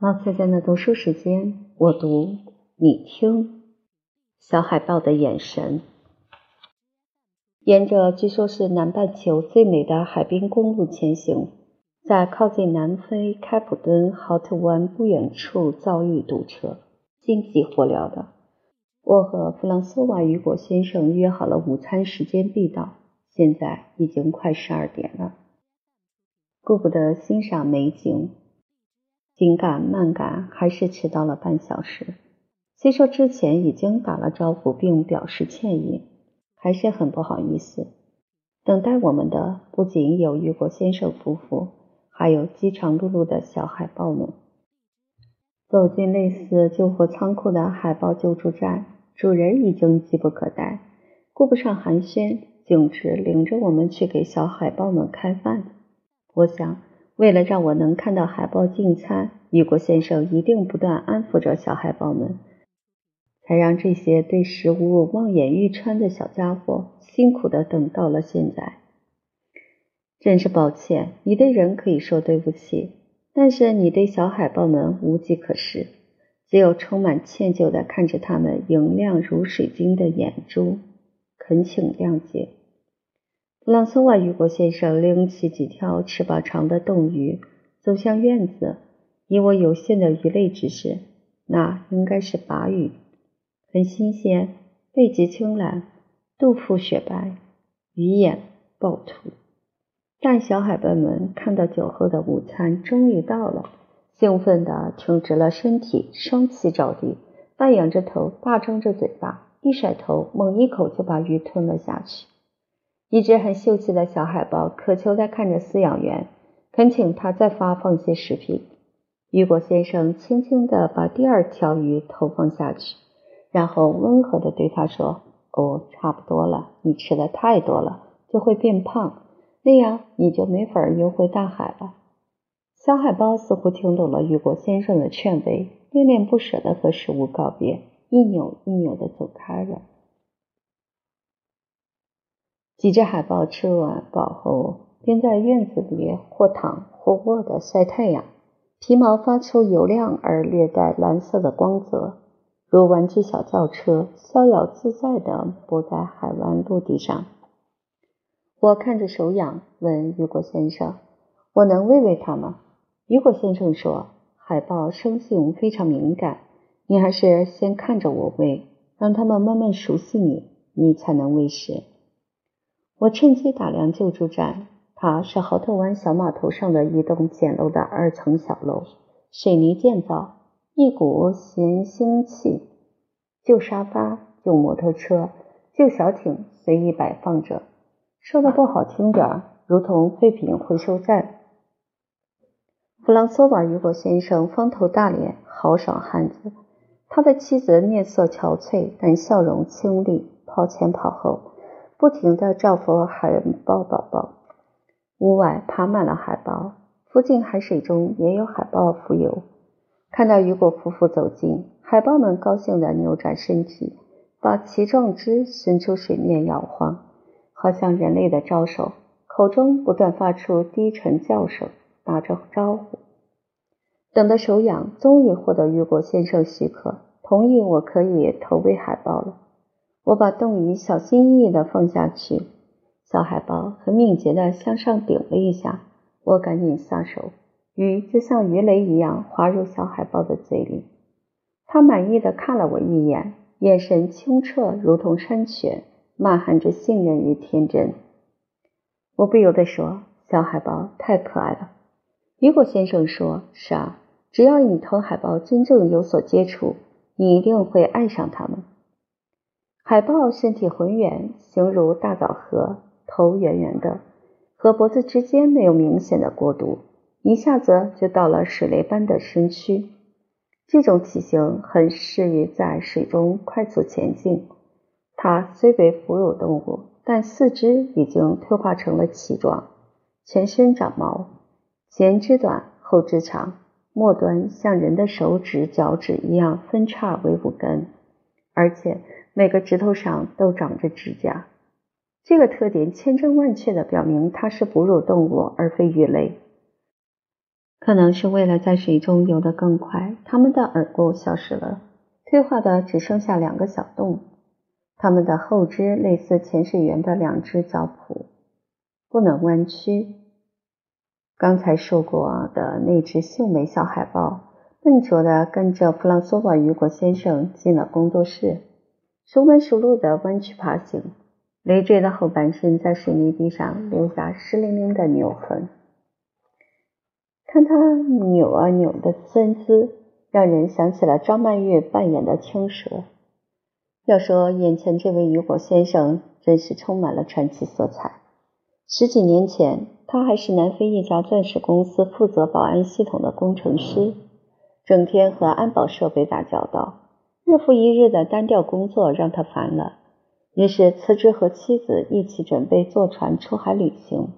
老菜在的读书时间，我读你听。小海豹的眼神，沿着据说是南半球最美的海滨公路前行，在靠近南非开普敦豪特湾不远处遭遇堵车，心急火燎的。我和弗朗索瓦雨果先生约好了午餐时间必到，现在已经快十二点了，顾不得欣赏美景。紧赶慢赶，还是迟到了半小时。虽说之前已经打了招呼，并表示歉意，还是很不好意思。等待我们的不仅有雨果先生夫妇，还有饥肠辘辘的小海豹们。走进类似救火仓库的海豹救助站，主人已经急不可待，顾不上寒暄，径直领着我们去给小海豹们开饭。我想。为了让我能看到海豹进餐，雨果先生一定不断安抚着小海豹们，才让这些对食物望眼欲穿的小家伙辛苦的等到了现在。真是抱歉，你对人可以说对不起，但是你对小海豹们无计可施，只有充满歉疚的看着他们莹亮如水晶的眼珠，恳请谅解。朗索瓦雨果先生拎起几条翅膀长的冻鱼，走向院子。以我有限的鱼类知识，那应该是鲅鱼，很新鲜，背脊青蓝，肚腹雪白，鱼眼暴突。但小海豹们看到酒后的午餐终于到了，兴奋地挺直了身体，双膝着地，半仰着头，大张着嘴巴，一甩头，猛一口就把鱼吞了下去。一只很秀气的小海豹渴求地看着饲养员，恳请他再发放些食品。雨果先生轻轻地把第二条鱼投放下去，然后温和地对他说：“哦，差不多了，你吃的太多了，就会变胖，那样你就没法游回大海了。”小海豹似乎听懂了雨果先生的劝慰，恋恋不舍地和食物告别，一扭一扭地走开了。几只海豹吃完饱后，便在院子里或躺或卧的晒太阳，皮毛发出油亮而略带蓝色的光泽，如玩具小轿车，逍遥自在地泊在海湾陆地上。我看着手痒，问雨果先生：“我能喂喂它吗？”雨果先生说：“海豹生性非常敏感，你还是先看着我喂，让它们慢慢熟悉你，你才能喂食。”我趁机打量救助站，它是豪特湾小码头上的一栋简陋的二层小楼，水泥建造，一股咸腥气。旧沙发、旧摩托车、旧小艇随意摆放着，说的不好听点儿，如同废品回收站。弗朗索瓦雨果先生方头大脸，豪爽汉子。他的妻子面色憔悴，但笑容清丽，跑前跑后。不停地照拂海豹宝宝，屋外爬满了海豹，附近海水中也有海豹浮游。看到雨果夫妇走近，海豹们高兴地扭转身体，把鳍状肢伸出水面摇晃，好像人类的招手，口中不断发出低沉叫声，打着招呼。等得手痒，终于获得雨果先生许可，同意我可以投喂海豹了。我把冻鱼小心翼翼地放下去，小海豹很敏捷地向上顶了一下，我赶紧撒手，鱼就像鱼雷一样滑入小海豹的嘴里。它满意的看了我一眼，眼神清澈如同山泉，满含着信任与天真。我不由得说：“小海豹太可爱了。”雨果先生说：“是啊，只要你同海豹真正有所接触，你一定会爱上它们。”海豹身体浑圆，形如大枣核，头圆圆的，和脖子之间没有明显的过渡，一下子就到了水雷般的身躯。这种体型很适于在水中快速前进。它虽为哺乳动物，但四肢已经退化成了鳍状，全身长毛，前肢短，后肢长，末端像人的手指、脚趾一样分叉为五根，而且。每个指头上都长着指甲，这个特点千真万确地表明它是哺乳动物而非鱼类。可能是为了在水中游得更快，它们的耳骨消失了，退化的只剩下两个小洞。它们的后肢类似潜水员的两只脚蹼，不能弯曲。刚才说过的那只秀美小海豹，笨拙地跟着弗朗索瓦·雨果先生进了工作室，熟门熟路的弯曲爬行，累赘的后半身在水泥地上留下湿淋淋的扭痕。看他扭啊扭的身姿，让人想起了张曼玉扮演的青蛇。要说眼前这位雨果先生，真是充满了传奇色彩。十几年前，他还是南非一家钻石公司负责保安系统的工程师，整天和安保设备打交道，日复一日的单调工作让他烦了，于是辞职和妻子一起准备坐船出海旅行。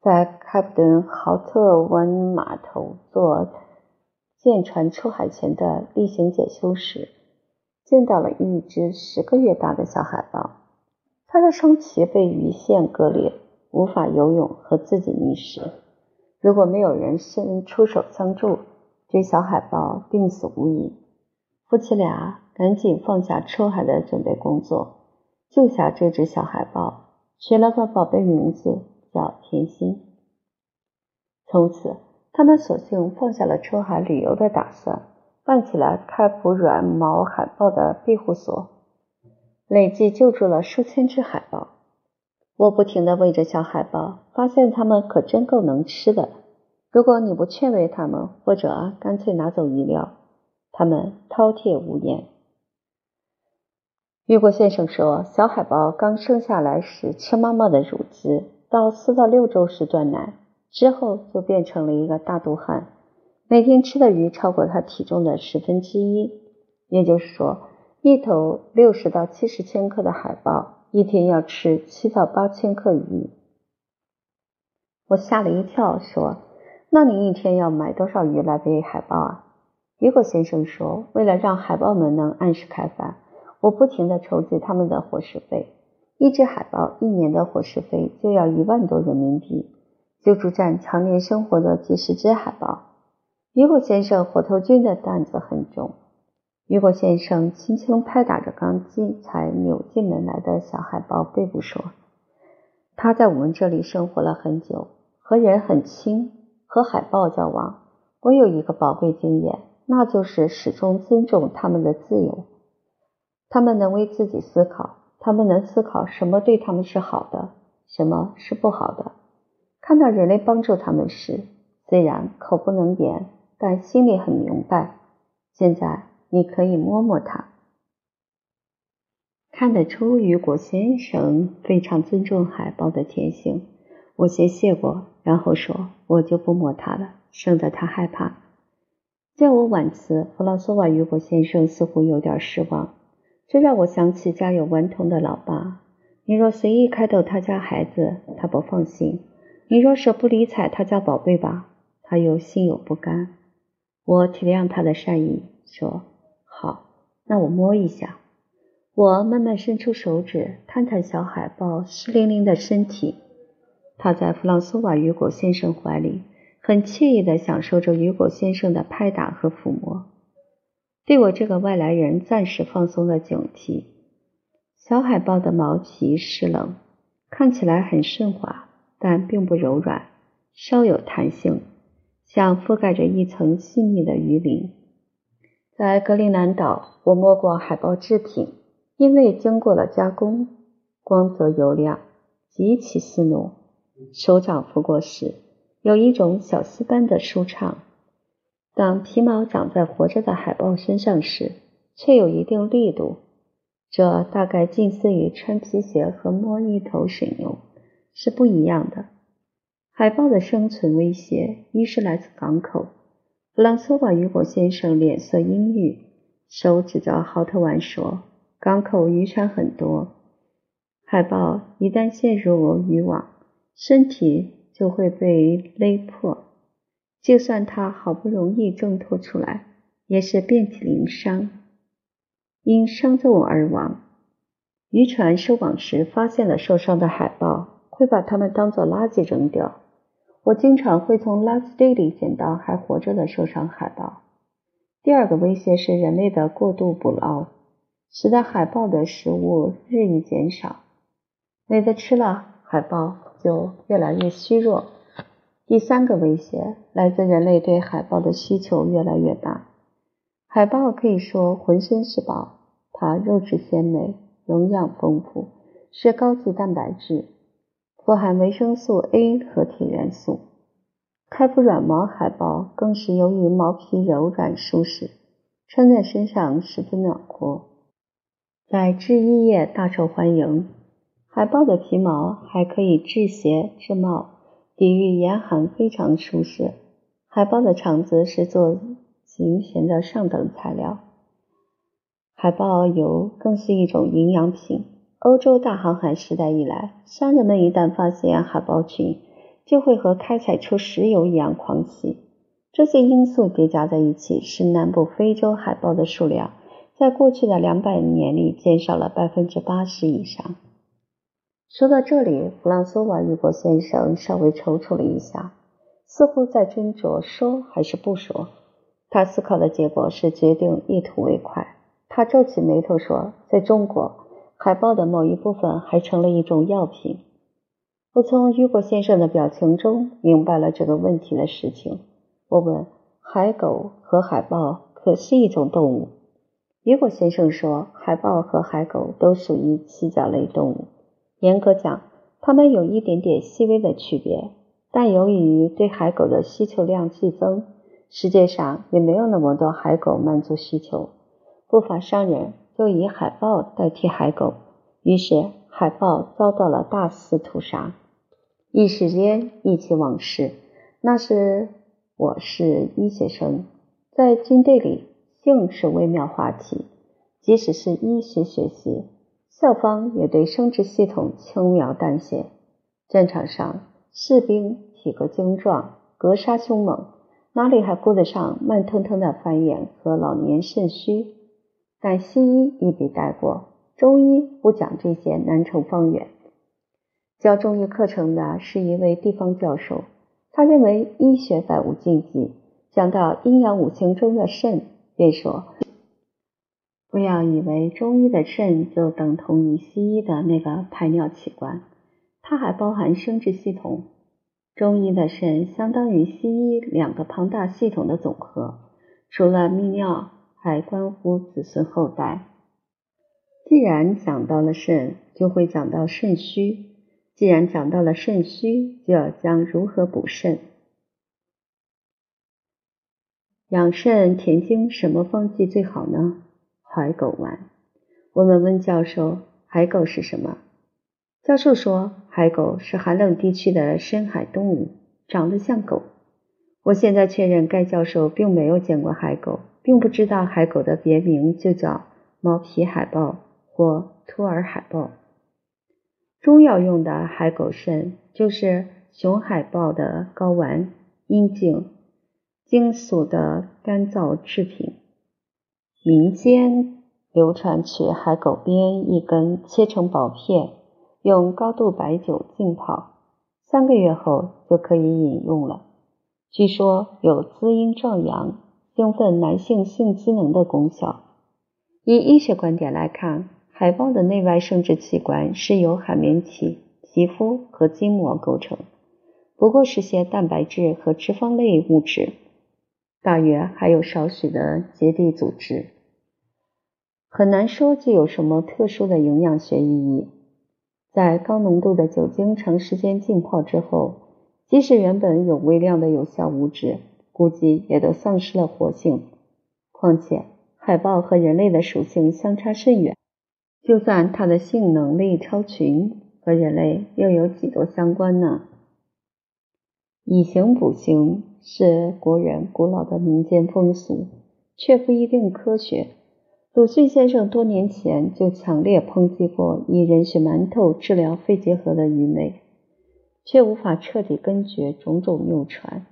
在开普敦豪特湾码头做舰船出海前的例行检修时。见到了一只十个月大的小海豹，它的双鳍被鱼线割裂，无法游泳和自己觅食。如果没有人伸出手相助，这小海豹定死无疑。夫妻俩赶紧放下出海的准备工作，救下这只小海豹，取了个宝贝名字叫甜心。从此，他们索性放下了出海旅游的打算。办起了开普软毛海豹的庇护所，累计救助了数千只海豹。我不停地喂着小海豹，发现它们可真够能吃的。如果你不劝慰它们，或者干脆拿走鱼料，他们饕餮无厌。雨果先生说，小海豹刚生下来时吃妈妈的乳汁，到四到六周时断奶，之后就变成了一个大肚汉。每天吃的鱼超过它体重的十分之一，也就是说，一头六十到七十千克的海豹一天要吃七到八千克鱼。我吓了一跳，说：“那你一天要买多少鱼来喂海豹啊？”雨果先生说：“为了让海豹们能按时开饭，我不停地筹集他们的伙食费。一只海豹一年的伙食费就要一万多人民币，救助站常年生活着几十只海豹。”雨果先生火头军的担子很重。雨果先生轻轻拍打着刚才扭进门来的小海豹背部说：“他在我们这里生活了很久，和人很亲。和海豹交往，我有一个宝贵经验，那就是始终尊重他们的自由。他们能为自己思考，他们能思考什么对他们是好的，什么是不好的。看到人类帮助他们时，虽然口不能言。”但心里很明白。现在你可以摸摸它，看得出雨果先生非常尊重海豹的天性。我先谢过，然后说：“我就不摸它了，省得它害怕。”见我婉辞，弗朗索瓦雨果先生似乎有点失望。这让我想起家有顽童的老爸。你若随意开导他家孩子，他不放心；你若舍不理睬他家宝贝吧，他又心有不甘。我体谅他的善意，说：“好，那我摸一下。”我慢慢伸出手指，探探小海豹湿淋淋的身体。他在弗朗索瓦雨果先生怀里，很惬意地享受着雨果先生的拍打和抚摸，对我这个外来人暂时放松了警惕。小海豹的毛皮湿冷，看起来很顺滑，但并不柔软，稍有弹性。像覆盖着一层细腻的鱼鳞。在格陵兰岛，我摸过海豹制品，因为经过了加工，光泽油亮，极其丝糯。手掌拂过时，有一种小丝般的舒畅。当皮毛长在活着的海豹身上时，却有一定力度，这大概近似于穿皮鞋和摸一头水牛，是不一样的。海豹的生存威胁，一是来自港口。弗朗索瓦·雨果先生脸色阴郁，手指着豪特湾说：“港口渔船很多，海豹一旦陷入渔网，身体就会被勒破。就算它好不容易挣脱出来，也是遍体鳞伤，因伤重而亡。渔船收网时发现了受伤的海豹，会把它们当作垃圾扔掉。”我经常会从垃圾堆里捡到还活着的受伤海豹。第二个威胁是人类的过度捕捞，使得海豹的食物日益减少。没得吃了，海豹就越来越虚弱。第三个威胁来自人类对海豹的需求越来越大。海豹可以说浑身是宝，它肉质鲜美，营养丰富，是高级蛋白质，富含维生素 A 和铁元素。开腹软毛海豹更是由于毛皮柔软舒适，穿在身上十分暖和，在制衣业大受欢迎。海豹的皮毛还可以制鞋、制帽，抵御严寒，非常舒适。海豹的肠子是做琴弦的上等材料。海豹油更是一种营养品。欧洲大航海时代以来，商人们一旦发现海豹群，就会和开采出石油一样狂喜。这些因素叠加在一起，使南部非洲海豹的数量在过去的两百年里减少了百分之八十以上。说到这里，弗朗索瓦·雨果先生稍微踌躇了一下，似乎在斟酌说还是不说。他思考的结果是决定一吐为快。他皱起眉头说：“在中国，海豹的某一部分还成了一种药品。”我从雨果先生的表情中明白了这个问题的实情。我问：“海狗和海豹可是一种动物？”雨果先生说：“海豹和海狗都属于鳍脚类动物。严格讲，它们有一点点细微的区别，但由于对海狗的需求量剧增，世界上也没有那么多海狗满足需求。”不法商人就以海豹代替海狗，于是海豹遭到了大肆屠杀。一时间忆起往事，那时我是医学生，在军队里性是微妙话题。即使是医学学习，校方也对生殖系统轻描淡写。战场上，士兵体格精壮，格杀凶猛，哪里还顾得上慢腾腾的繁衍和老年肾虚？但西医一笔带过，中医不讲这些难成方圆。教中医课程的是一位地方教授，他认为医学百无禁忌。讲到阴阳五行中的肾，便说：“不要以为中医的肾就等同于西医的那个排尿器官，它还包含生殖系统。中医的肾相当于西医两个庞大系统的总和，除了泌尿。”还关乎子孙后代。既然讲到了肾，就会讲到肾虚；既然讲到了肾虚，就要讲如何补肾。养肾填精，什么方剂最好呢？海狗丸。我们问教授：“海狗是什么？”教授说：“海狗是寒冷地区的深海动物，长得像狗。”我现在确认，该教授并没有见过海狗。并不知道海狗的别名就叫毛皮海豹或托尔海豹。中药用的海狗肾就是雄海豹的睾丸、阴茎、精素的干燥制品。民间流传取海狗鞭一根，切成薄片，用高度白酒浸泡，三个月后就可以饮用了。据说有滋阴壮阳。兴奋男性性机能的功效。以医学观点来看，海豹的内外生殖器官是由海绵体、皮肤和筋膜构成，不过是些蛋白质和脂肪类物质，大约还有少许的结缔组织，很难说具有什么特殊的营养学意义。在高浓度的酒精长时间浸泡之后，即使原本有微量的有效物质。估计也都丧失了活性。况且，海豹和人类的属性相差甚远，就算它的性能力超群，和人类又有几多相关呢？以形补形是国人古老的民间风俗，却不一定科学。鲁迅先生多年前就强烈抨击过以人血馒头治疗肺结核的愚昧，却无法彻底根绝种种谬传。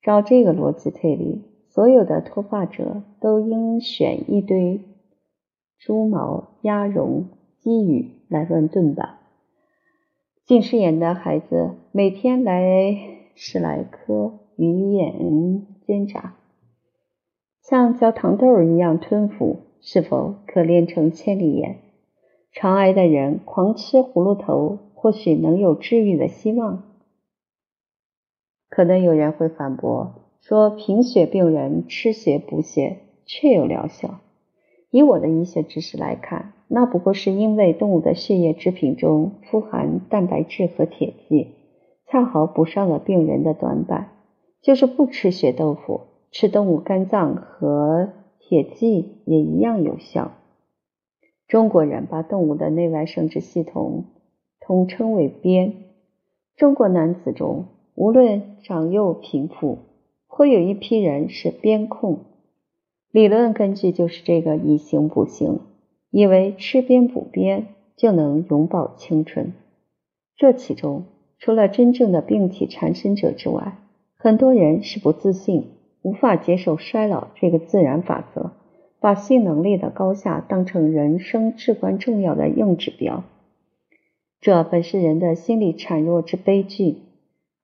照这个逻辑推理，所有的脱发者都应选一堆猪毛、鸭绒、鸡羽来乱炖吧。近视眼的孩子每天来十来颗鱼眼煎炸，像嚼糖豆一样吞服，是否可练成千里眼？肠癌的人狂吃葫芦头，或许能有治愈的希望。可能有人会反驳说，贫血病人吃血补血确有疗效。以我的医学知识来看，那不过是因为动物的血液制品中富含蛋白质和铁剂，恰好补上了病人的短板。就是不吃血豆腐，吃动物肝脏和铁剂也一样有效。中国人把动物的内外生殖系统统称为鞭。中国男子中，无论长幼贫富，会有一批人是边控。理论根据就是这个以形补形，以为吃鞭补鞭就能永葆青春。这其中，除了真正的病体缠身者之外，很多人是不自信，无法接受衰老这个自然法则。把性能力的高下当成人生至关重要的硬指标，这本是人的心理孱弱之悲剧，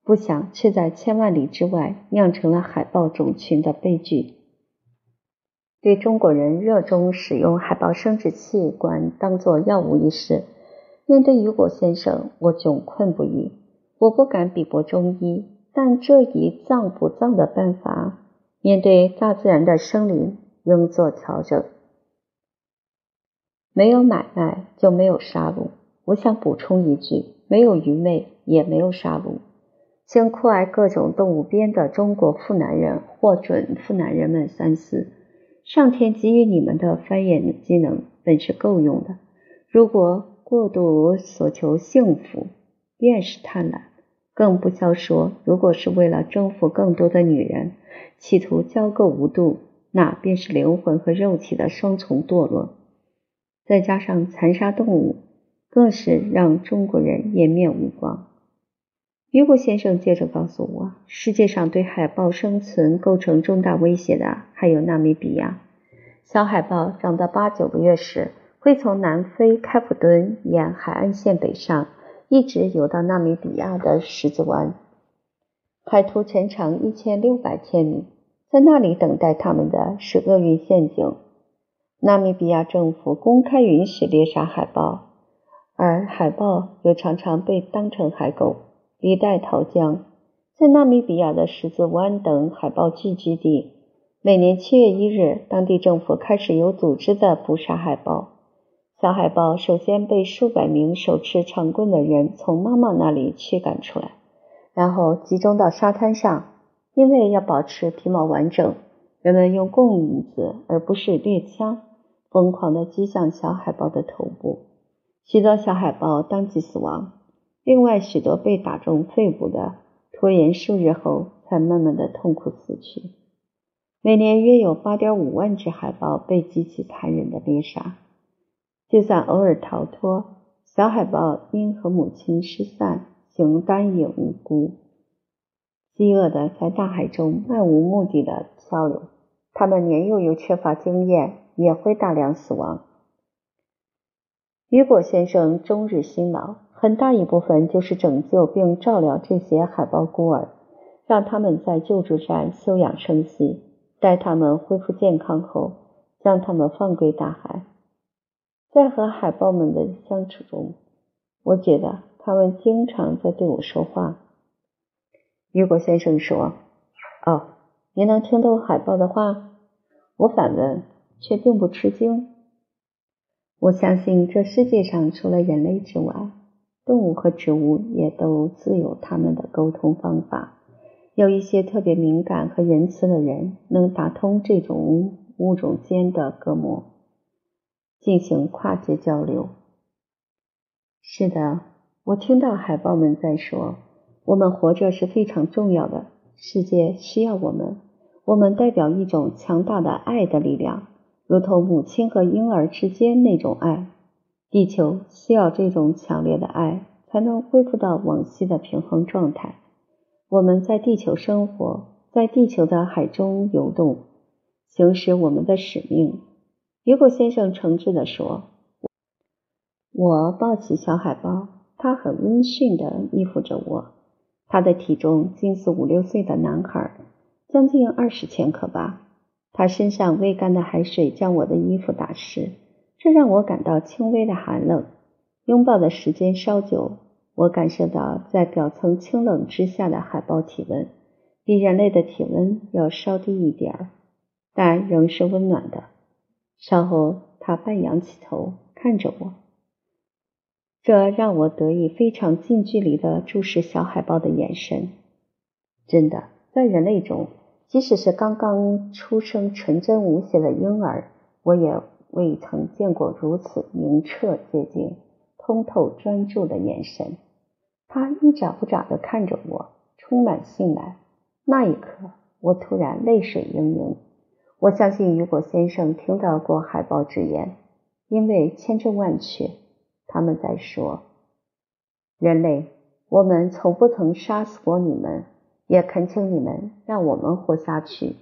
不想却在千万里之外酿成了海豹种群的悲剧。对中国人热衷使用海豹生殖器官当做药物一事，面对雨果先生，我窘困不已。我不敢比驳中医，但这一脏不脏的办法，面对大自然的生灵。应做调整。没有买卖就没有杀戮。我想补充一句：没有愚昧，也没有杀戮。请酷爱各种动物边的中国富男人或准富男人们三思：上天给予你们的繁衍技能本是够用的。如果过度所求幸福，便是贪婪。更不消说，如果是为了征服更多的女人，企图交媾无度。那便是灵魂和肉体的双重堕落，再加上残杀动物，更是让中国人颜面无光。雨果先生接着告诉我，世界上对海豹生存构成重大威胁的还有纳米比亚。小海豹长到八九个月时，会从南非开普敦沿海岸线北上，一直游到纳米比亚的十字湾，海图全长一千六百千米。在那里等待他们的是厄运陷阱。纳米比亚政府公开允许猎杀海豹，而海豹又常常被当成海狗离带逃江。在纳米比亚的十字湾等海豹聚居地，每年七月一日，当地政府开始有组织的捕杀海豹。小海豹首先被数百名手持长棍的人从妈妈那里驱赶出来，然后集中到沙滩上。因为要保持皮毛完整，人们用棍子而不是猎枪，疯狂地击向小海豹的头部，许多小海豹当即死亡。另外许多被打中肺部的，拖延数日后才慢慢的痛苦死去。每年约有八点五万只海豹被极其残忍的猎杀，就算偶尔逃脱，小海豹因和母亲失散，形单影孤。饥饿的在大海中漫无目的的漂流，他们年幼又缺乏经验，也会大量死亡。雨果先生终日辛劳，很大一部分就是拯救并照料这些海豹孤儿，让他们在救助站休养生息，待他们恢复健康后，将他们放归大海。在和海豹们的相处中，我觉得他们经常在对我说话。雨果先生说：“哦，您能听懂海豹的话？”我反问，却并不吃惊。我相信这世界上除了人类之外，动物和植物也都自有他们的沟通方法。有一些特别敏感和仁慈的人，能打通这种物种间的隔膜，进行跨界交流。是的，我听到海豹们在说。我们活着是非常重要的，世界需要我们。我们代表一种强大的爱的力量，如同母亲和婴儿之间那种爱。地球需要这种强烈的爱，才能恢复到往昔的平衡状态。我们在地球生活，在地球的海中游动，行使我们的使命。雨果先生诚挚地说：“我抱起小海豹，它很温驯地依附着我。”他的体重近似五六岁的男孩，将近二十千克吧。他身上未干的海水将我的衣服打湿，这让我感到轻微的寒冷。拥抱的时间稍久，我感受到在表层清冷之下的海豹体温比人类的体温要稍低一点儿，但仍是温暖的。稍后，他半仰起头看着我。这让我得以非常近距离的注视小海豹的眼神。真的，在人类中，即使是刚刚出生、纯真无邪的婴儿，我也未曾见过如此明澈、洁净、通透、专注的眼神。他一眨不眨地看着我，充满信赖。那一刻，我突然泪水盈盈。我相信雨果先生听到过海豹之言，因为千真万确。他们在说：“人类，我们从不曾杀死过你们，也恳请你们让我们活下去。”